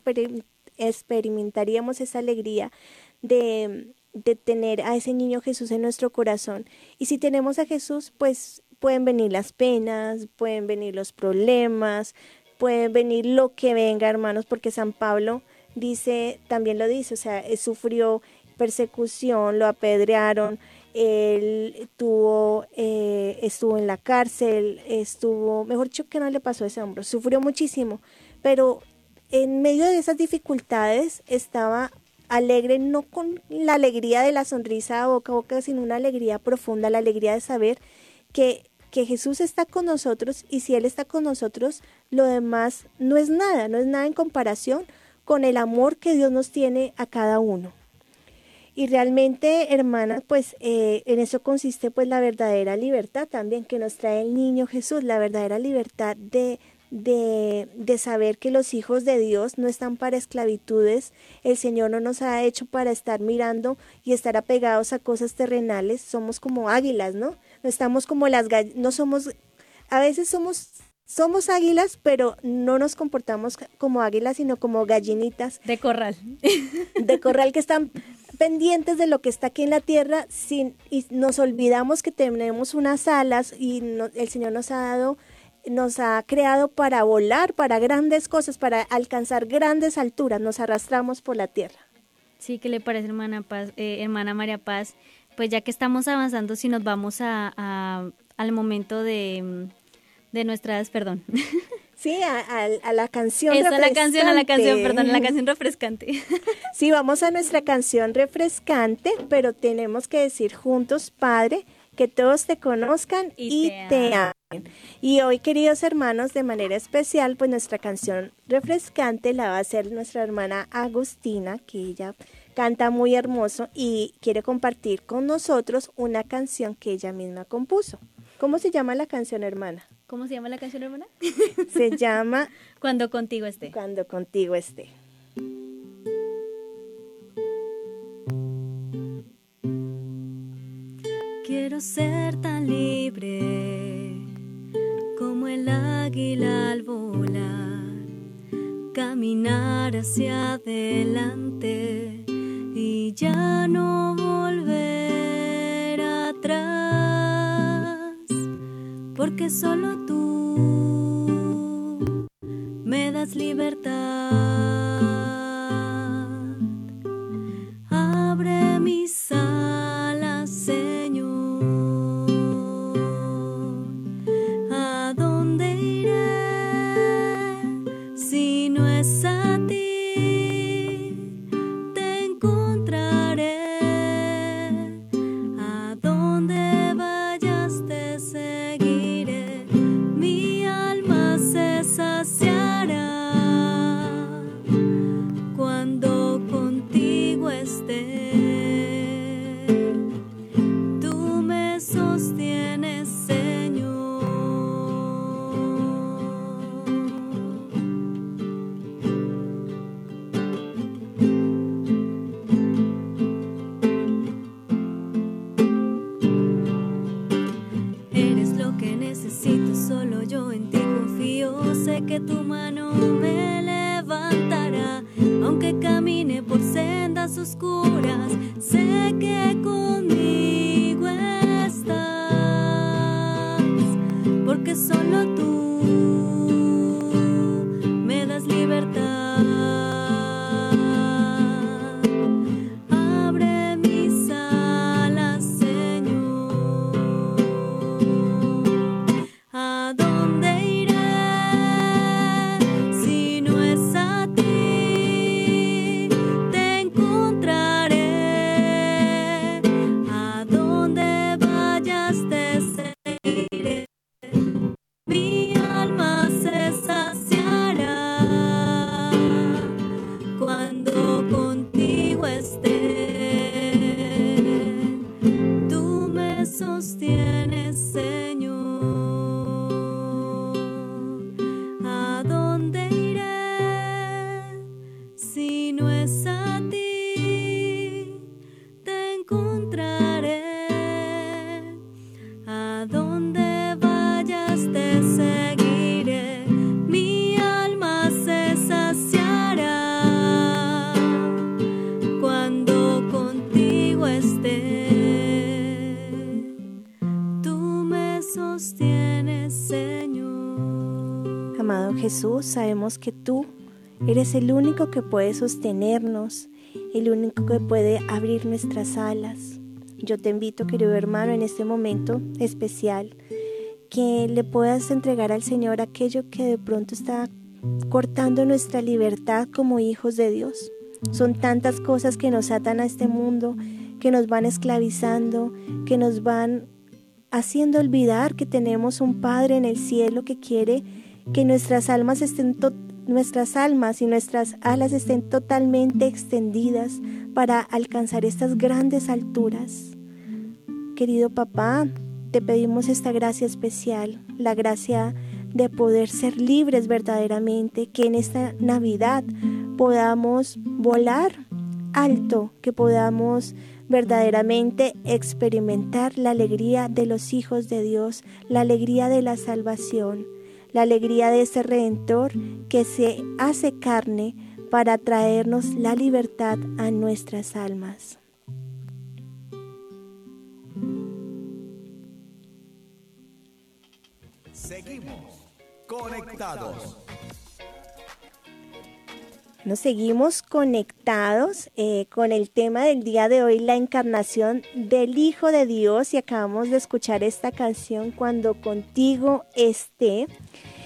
experimentaríamos esa alegría de, de tener a ese niño Jesús en nuestro corazón. Y si tenemos a Jesús, pues pueden venir las penas, pueden venir los problemas, pueden venir lo que venga, hermanos, porque San Pablo dice, también lo dice, o sea, sufrió persecución, lo apedrearon, él tuvo, eh, estuvo en la cárcel, estuvo, mejor dicho, que no le pasó a ese hombro, sufrió muchísimo, pero en medio de esas dificultades estaba alegre, no con la alegría de la sonrisa boca a boca, sino una alegría profunda, la alegría de saber que, que Jesús está con nosotros y si Él está con nosotros, lo demás no es nada, no es nada en comparación con el amor que Dios nos tiene a cada uno. Y realmente, hermanas, pues eh, en eso consiste pues la verdadera libertad también que nos trae el niño Jesús, la verdadera libertad de, de, de, saber que los hijos de Dios no están para esclavitudes, el Señor no nos ha hecho para estar mirando y estar apegados a cosas terrenales, somos como águilas, ¿no? No estamos como las no somos, a veces somos somos águilas, pero no nos comportamos como águilas, sino como gallinitas. De corral. [laughs] De corral que están pendientes de lo que está aquí en la tierra sin, y nos olvidamos que tenemos unas alas y el Señor nos ha dado, nos ha creado para volar, para grandes cosas, para alcanzar grandes alturas, nos arrastramos por la tierra. Sí, ¿qué le parece, hermana Paz, eh, hermana María Paz? Pues ya que estamos avanzando, si nos vamos a al momento de de nuestras, perdón. [laughs] Sí, a, la canción Eso, a la canción, a la canción, perdón, a la canción refrescante. [laughs] Sí, vamos a nuestra canción refrescante, pero tenemos que decir juntos, Padre, que todos te conozcan y, te, amen. Y hoy, queridos hermanos, de manera especial, pues nuestra canción refrescante la va a hacer nuestra hermana Agustina, que ella canta muy hermoso y quiere compartir con nosotros una canción que ella misma compuso. ¿Cómo se llama la canción, hermana? ¿Cómo se llama la canción, hermana? [laughs] Se llama [laughs] Cuando contigo esté. Cuando contigo esté. Quiero ser tan libre como el águila al volar, caminar hacia adelante y ya no volver atrás porque solo tú me das libertad. donde vaya Jesús, sabemos que tú eres el único que puede sostenernos, el único que puede abrir nuestras alas. Yo te invito, querido hermano, en este momento especial, que le puedas entregar al Señor aquello que de pronto está cortando nuestra libertad como hijos de Dios. Son tantas cosas que nos atan a este mundo, que nos van esclavizando, que nos van haciendo olvidar que tenemos un Padre en el cielo que quiere que nuestras almas estén nuestras almas y nuestras alas estén totalmente extendidas para alcanzar estas grandes alturas. Querido papá, te pedimos esta gracia especial, la gracia de poder ser libres verdaderamente, que en esta Navidad podamos volar alto, que podamos verdaderamente experimentar la alegría de los hijos de Dios, la alegría de la salvación, la alegría de ese redentor que se hace carne para traernos la libertad a nuestras almas. Seguimos conectados. Nos seguimos conectados eh, con el tema del día de hoy, la encarnación del Hijo de Dios y acabamos de escuchar esta canción cuando contigo esté.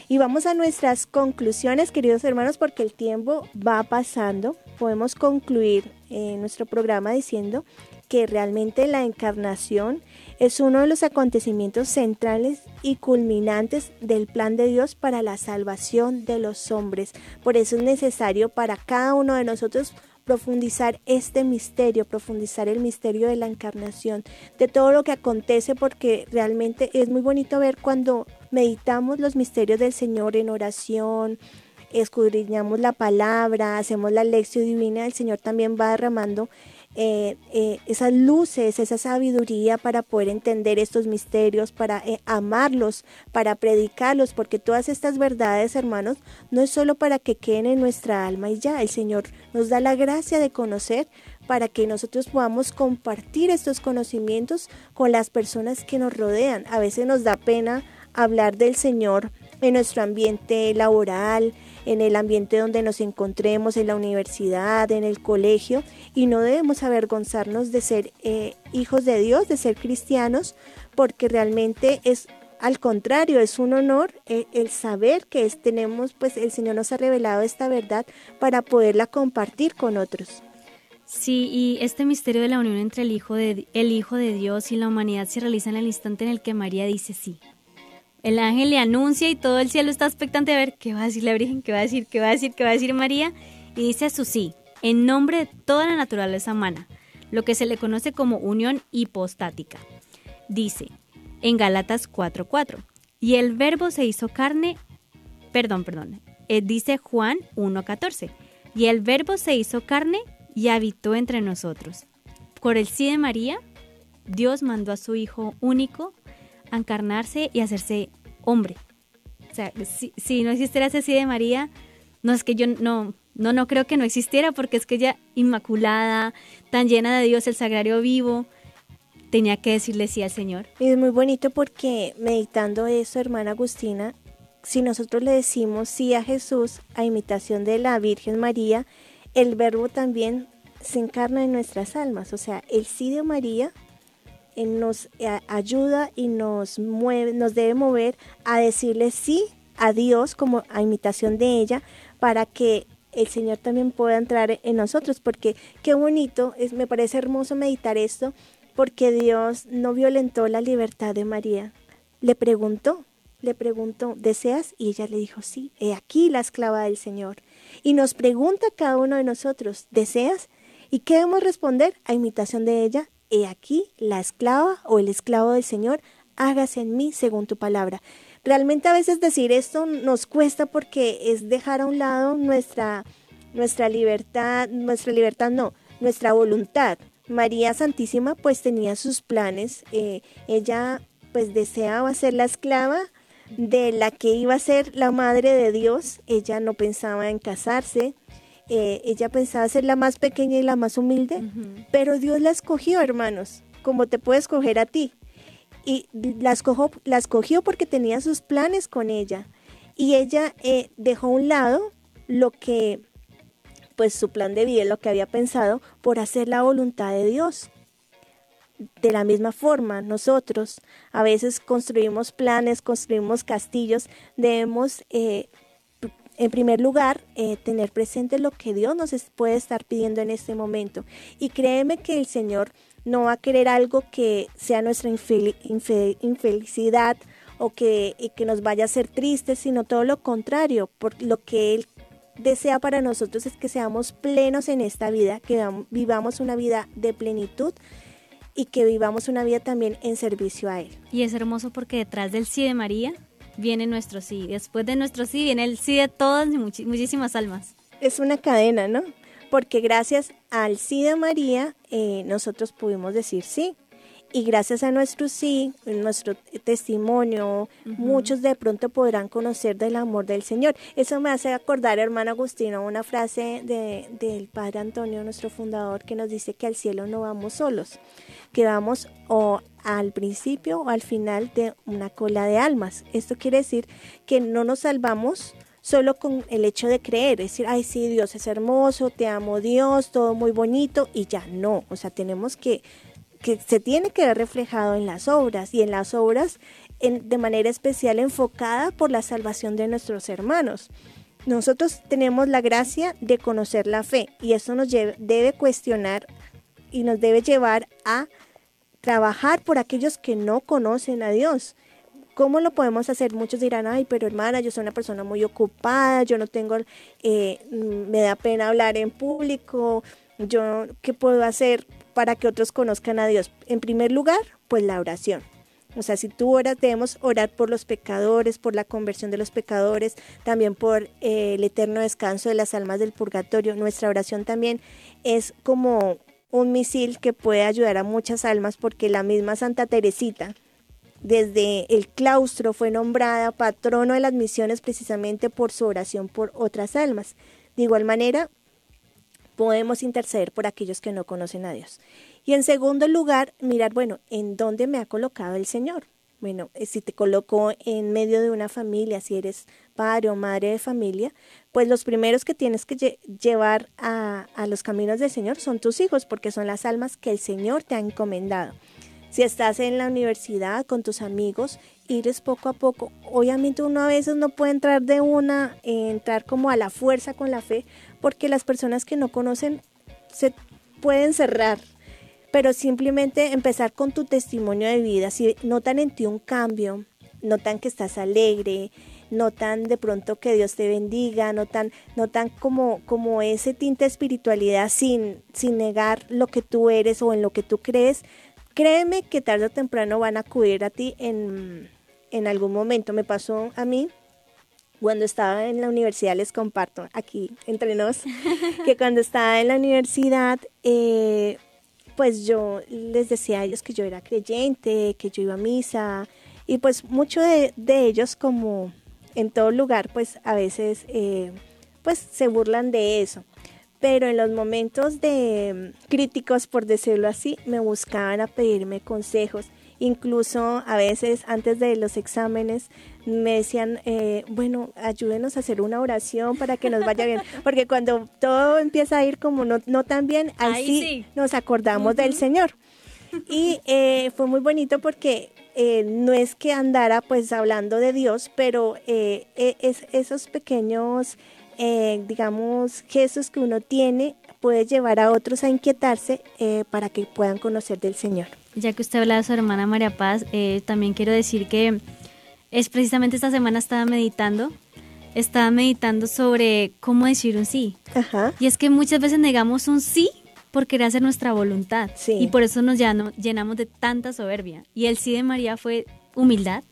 Y vamos a nuestras conclusiones, queridos hermanos, porque el tiempo va pasando. Podemos concluir eh, nuestro programa diciendo que realmente la encarnación es uno de los acontecimientos centrales y culminantes del plan de Dios para la salvación de los hombres. Por eso es necesario para cada uno de nosotros profundizar este misterio, profundizar el misterio de la encarnación, de todo lo que acontece, porque realmente es muy bonito ver cuando meditamos los misterios del Señor en oración, escudriñamos la palabra, hacemos la lección divina, el Señor también va derramando eh, eh, esas luces, esa sabiduría para poder entender estos misterios, para eh, amarlos, para predicarlos, porque todas estas verdades, hermanos, no es solo para que queden en nuestra alma y ya, el Señor nos da la gracia de conocer para que nosotros podamos compartir estos conocimientos con las personas que nos rodean. A veces nos da pena hablar del Señor en nuestro ambiente laboral, en el ambiente donde nos encontremos, en la universidad, en el colegio, y no debemos avergonzarnos de ser eh, hijos de Dios, de ser cristianos, porque realmente es al contrario, es un honor eh, el saber que es, tenemos, pues el Señor nos ha revelado esta verdad para poderla compartir con otros. Sí, y este misterio de la unión entre el Hijo de, el Hijo de Dios y la humanidad se realiza en el instante en el que María dice sí. El ángel le anuncia y todo el cielo está expectante de ver qué va a decir la Virgen, qué va a decir, qué va a decir, qué va a decir María. Y dice su sí, en nombre de toda la naturaleza humana, lo que se le conoce como unión hipostática. Dice en Galatas 4:4, y el verbo se hizo carne, perdón, perdón, eh, dice Juan 1:14, y el verbo se hizo carne y habitó entre nosotros. Por el sí de María, Dios mandó a su Hijo único encarnarse y hacerse hombre. O sea, si, no existiera ese sí de María, no es que yo no, no, no creo que no existiera porque es que ella inmaculada, tan llena de Dios, el sagrario vivo, tenía que decirle sí al Señor. Y es muy bonito porque meditando eso, hermana Agustina, si nosotros le decimos sí a Jesús a imitación de la Virgen María, el verbo también se encarna en nuestras almas. O sea, el sí de María nos eh, ayuda y nos mueve, nos debe mover a decirle sí a Dios como a imitación de ella para que el Señor también pueda entrar en nosotros, porque qué bonito, es, me parece hermoso meditar esto, porque Dios no violentó la libertad de María. Le preguntó, le preguntó, ¿deseas? Y ella le dijo, sí, he aquí la esclava del Señor. Y nos pregunta cada uno de nosotros, ¿deseas? ¿Y qué debemos responder? A imitación de ella, aquí la esclava o el esclavo del Señor, hágase en mí según tu palabra. Realmente a veces decir esto nos cuesta porque es dejar a un lado nuestra, nuestra libertad, nuestra libertad no, nuestra voluntad. María Santísima pues tenía sus planes, eh, ella pues deseaba ser la esclava de la que iba a ser la madre de Dios, ella no pensaba en casarse, eh, ella pensaba ser la más pequeña y la más humilde, pero Dios la escogió, hermanos, como te puede escoger a ti. y la, escogió, la escogió porque tenía sus planes con ella. Y ella eh, dejó a un lado lo que, pues su plan de vida, lo que había pensado, por hacer la voluntad de Dios. De la misma forma, nosotros a veces construimos planes, construimos castillos, debemos eh, en primer lugar, eh, tener presente lo que Dios nos puede estar pidiendo en este momento. Y créeme que el Señor no va a querer algo que sea nuestra infelicidad o que, que nos vaya a hacer tristes, sino todo lo contrario, porque lo que Él desea para nosotros es que seamos plenos en esta vida, que vivamos una vida de plenitud y que vivamos una vida también en servicio a Él. Y es hermoso porque detrás del sí de María viene nuestro sí. Después de nuestro sí viene el sí de todas y muchísimas almas. Es una cadena, ¿no? Porque gracias al sí de María eh, nosotros pudimos decir sí. Y gracias a nuestro sí, nuestro testimonio, muchos de pronto podrán conocer del amor del Señor. Eso me hace acordar, hermano Agustino, una frase de, del Padre Antonio, nuestro fundador, que nos dice que al cielo no vamos solos, que vamos o al principio o al final de una cola de almas. Esto quiere decir que no nos salvamos solo con el hecho de creer, es decir, ay sí, Dios es hermoso, te amo Dios, todo muy bonito y ya no, o sea, tenemos que que se tiene que ver reflejado en las obras y en las obras en, de manera especial enfocada por la salvación de nuestros hermanos. Nosotros tenemos la gracia de conocer la fe y eso nos debe cuestionar y nos debe llevar a trabajar por aquellos que no conocen a Dios. ¿Cómo lo podemos hacer? Muchos dirán, ay, pero hermana, yo soy una persona muy ocupada, yo no tengo, eh, me da pena hablar en público, yo, ¿qué puedo hacer? Para que otros conozcan a Dios? En primer lugar, pues la oración. O sea, si tú oras, debemos orar por los pecadores, por la conversión de los pecadores, también por eh, el eterno descanso de las almas del purgatorio. Nuestra oración también es como un misil que puede ayudar a muchas almas porque la misma Santa Teresita, desde el claustro, fue nombrada patrono de las misiones precisamente por su oración por otras almas. De igual manera, podemos interceder por aquellos que no conocen a Dios. Y en segundo lugar, mirar, bueno, ¿en dónde me ha colocado el Señor? Bueno, eh, si te colocó en medio de una familia, si eres padre o madre de familia, pues los primeros que tienes que llevar a, a los caminos del Señor son tus hijos, porque son las almas que el Señor te ha encomendado. Si estás en la universidad con tus amigos, ires poco a poco. Obviamente uno a veces no puede entrar de una, entrar como a la fuerza con la fe, porque las personas que no conocen se pueden cerrar, pero simplemente empezar con tu testimonio de vida, si notan en ti un cambio, notan que estás alegre, notan de pronto que Dios te bendiga, notan, notan como, como ese tinte de espiritualidad sin, sin negar lo que tú eres o en lo que tú crees, créeme que tarde o temprano van a acudir a ti en, en algún momento. Me pasó a mí cuando estaba en la universidad, les comparto aquí entre nos, que [laughs] cuando estaba en la universidad, eh, pues yo les decía a ellos que yo era creyente, que yo iba a misa, y pues muchos de, ellos, como en todo lugar, pues a veces eh, pues se burlan de eso. Pero en los momentos de críticos, por decirlo así, me buscaban a pedirme consejos. Incluso a veces antes de los exámenes me decían, eh, bueno, ayúdenos a hacer una oración para que nos vaya bien, [laughs] porque cuando todo empieza a ir como no, no tan bien, ahí, sí, nos acordamos del Señor. Y eh, fue muy bonito porque eh, no es que andara pues hablando de Dios, pero es, esos pequeños, digamos, gestos que uno tiene puede llevar a otros a inquietarse para que puedan conocer del Señor ya que usted habla de su hermana María Paz, eh, también quiero decir que es precisamente esta semana estaba meditando, estaba meditando sobre cómo decir un sí. Y es que muchas veces negamos un sí por querer hacer nuestra voluntad. Y por eso nos llenamos de tanta soberbia. Y el sí de María fue humildad.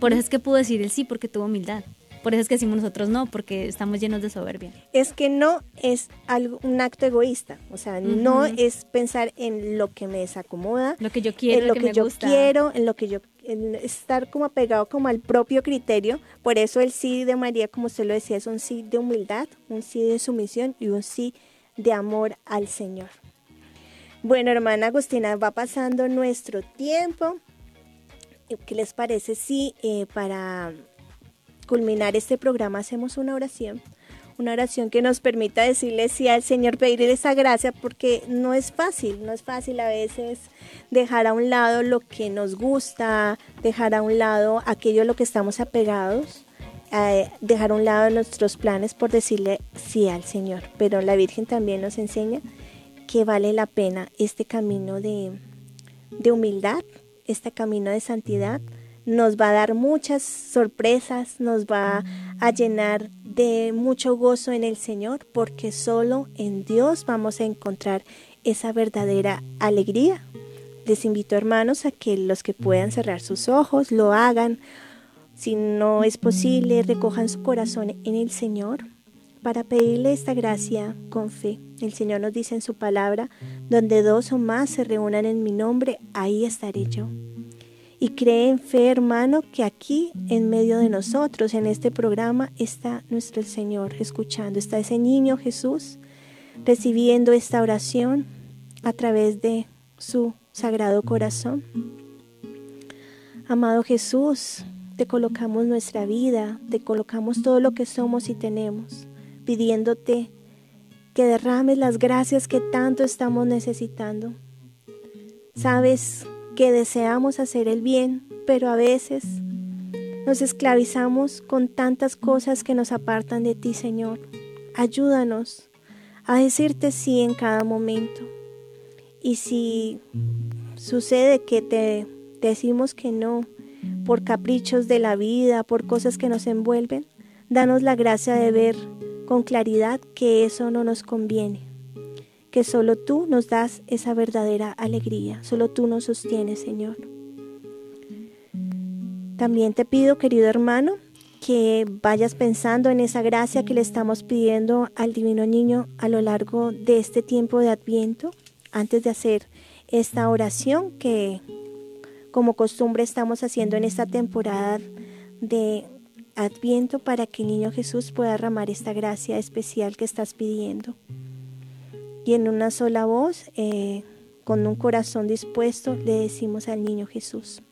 Por eso es que pudo decir el sí, porque tuvo humildad. Por eso es que decimos nosotros no, porque estamos llenos de soberbia. Es que no es algo, un acto egoísta, o sea, no es pensar en lo que me desacomoda, lo que yo quiero, en lo, que, yo quiero, en lo que yo estar como apegado como al propio criterio. Por eso el sí de María, como usted lo decía, es un sí de humildad, un sí de sumisión y un sí de amor al Señor. Bueno, hermana Agustina, va pasando nuestro tiempo. ¿qué les parece si eh, para culminar este programa hacemos una oración? Una oración que nos permita decirle sí al Señor, pedirle esa gracia, porque no es fácil, no es fácil a veces dejar a un lado lo que nos gusta, dejar a un lado aquello a lo que estamos apegados, eh, dejar a un lado nuestros planes por decirle sí al Señor. Pero la Virgen también nos enseña que vale la pena este camino de, de humildad, este camino de santidad nos va a dar muchas sorpresas, nos va a llenar de mucho gozo en el Señor, porque solo en Dios vamos a encontrar esa verdadera alegría. Les invito hermanos a que los que puedan cerrar sus ojos lo hagan. Si no es posible, recojan su corazón en el Señor para pedirle esta gracia con fe. El Señor nos dice en su palabra, donde dos o más se reúnan en mi nombre, ahí estaré yo. Y cree en fe, hermano, que aquí en medio de nosotros, en este programa, está nuestro Señor escuchando, está ese niño Jesús recibiendo esta oración a través de su sagrado corazón. Amado Jesús, te colocamos nuestra vida, te colocamos todo lo que somos y tenemos pidiéndote que derrames las gracias que tanto estamos necesitando. Sabes que deseamos hacer el bien, pero a veces nos esclavizamos con tantas cosas que nos apartan de ti, Señor. Ayúdanos a decirte sí en cada momento. Y si sucede que te decimos que no por caprichos de la vida, por cosas que nos envuelven, danos la gracia de ver con claridad que eso no nos conviene, que solo tú nos das esa verdadera alegría, solo tú nos sostienes, Señor. También te pido, querido hermano, que vayas pensando en esa gracia que le estamos pidiendo al Divino Niño a lo largo de este tiempo de Adviento, antes de hacer esta oración que como costumbre estamos haciendo en esta temporada de Adviento para que el niño Jesús pueda derramar esta gracia especial que estás pidiendo. Y en una sola voz, eh, con un corazón dispuesto, le decimos al niño Jesús.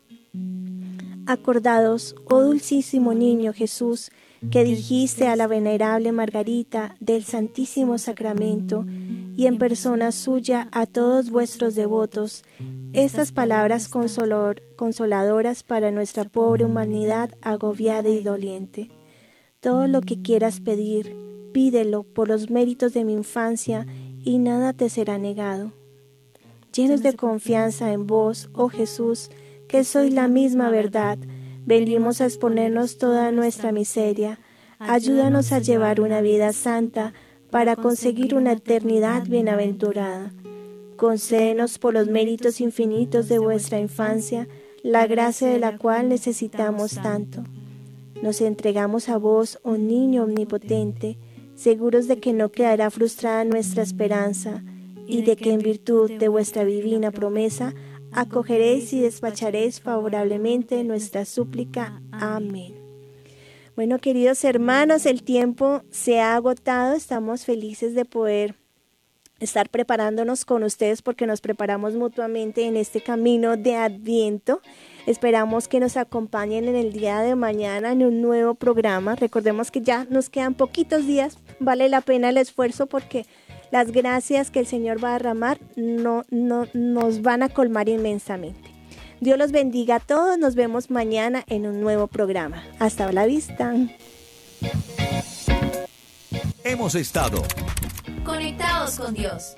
Acordados, oh dulcísimo niño Jesús, que dijiste a la venerable Margarita del Santísimo Sacramento y en persona suya a todos vuestros devotos, estas palabras consoladoras para nuestra pobre humanidad agobiada y doliente. Todo lo que quieras pedir, pídelo por los méritos de mi infancia y nada te será negado. Llenos de confianza en vos, oh Jesús, que sois la misma verdad, venimos a exponernos toda nuestra miseria. Ayúdanos a llevar una vida santa para conseguir una eternidad bienaventurada Concédenos por los méritos infinitos de vuestra infancia la gracia de la cual necesitamos tanto. Nos entregamos a vos, oh niño omnipotente, seguros de que no quedará frustrada nuestra esperanza y de que en virtud de vuestra divina promesa acogeréis y despacharéis favorablemente nuestra súplica. Amén. Bueno, queridos hermanos, el tiempo se ha agotado. Estamos felices de poder estar preparándonos con ustedes porque nos preparamos mutuamente en este camino de Adviento. Esperamos que nos acompañen en el día de mañana en un nuevo programa. Recordemos que ya nos quedan poquitos días, vale la pena el esfuerzo porque las gracias que el Señor va a derramar no, no nos van a colmar inmensamente. Dios los bendiga a todos, nos vemos mañana en un nuevo programa. Hasta la vista. Hemos estado Conectados con Dios.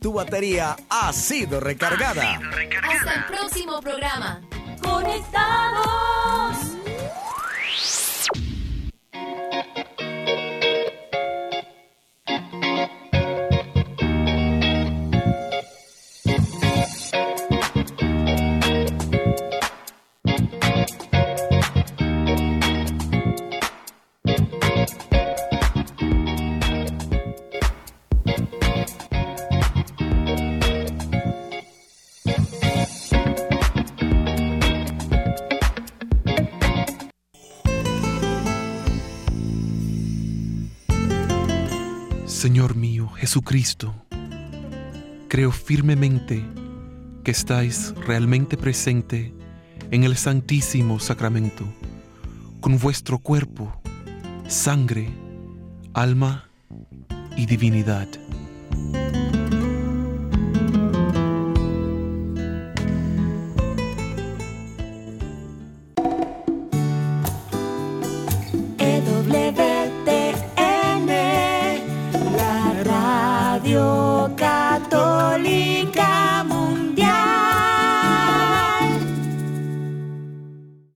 Tu batería ha sido recargada. Hasta el próximo programa. Conectados. Jesucristo, creo firmemente que estáis realmente presente en el santísimo sacramento, con vuestro cuerpo, sangre, alma y divinidad.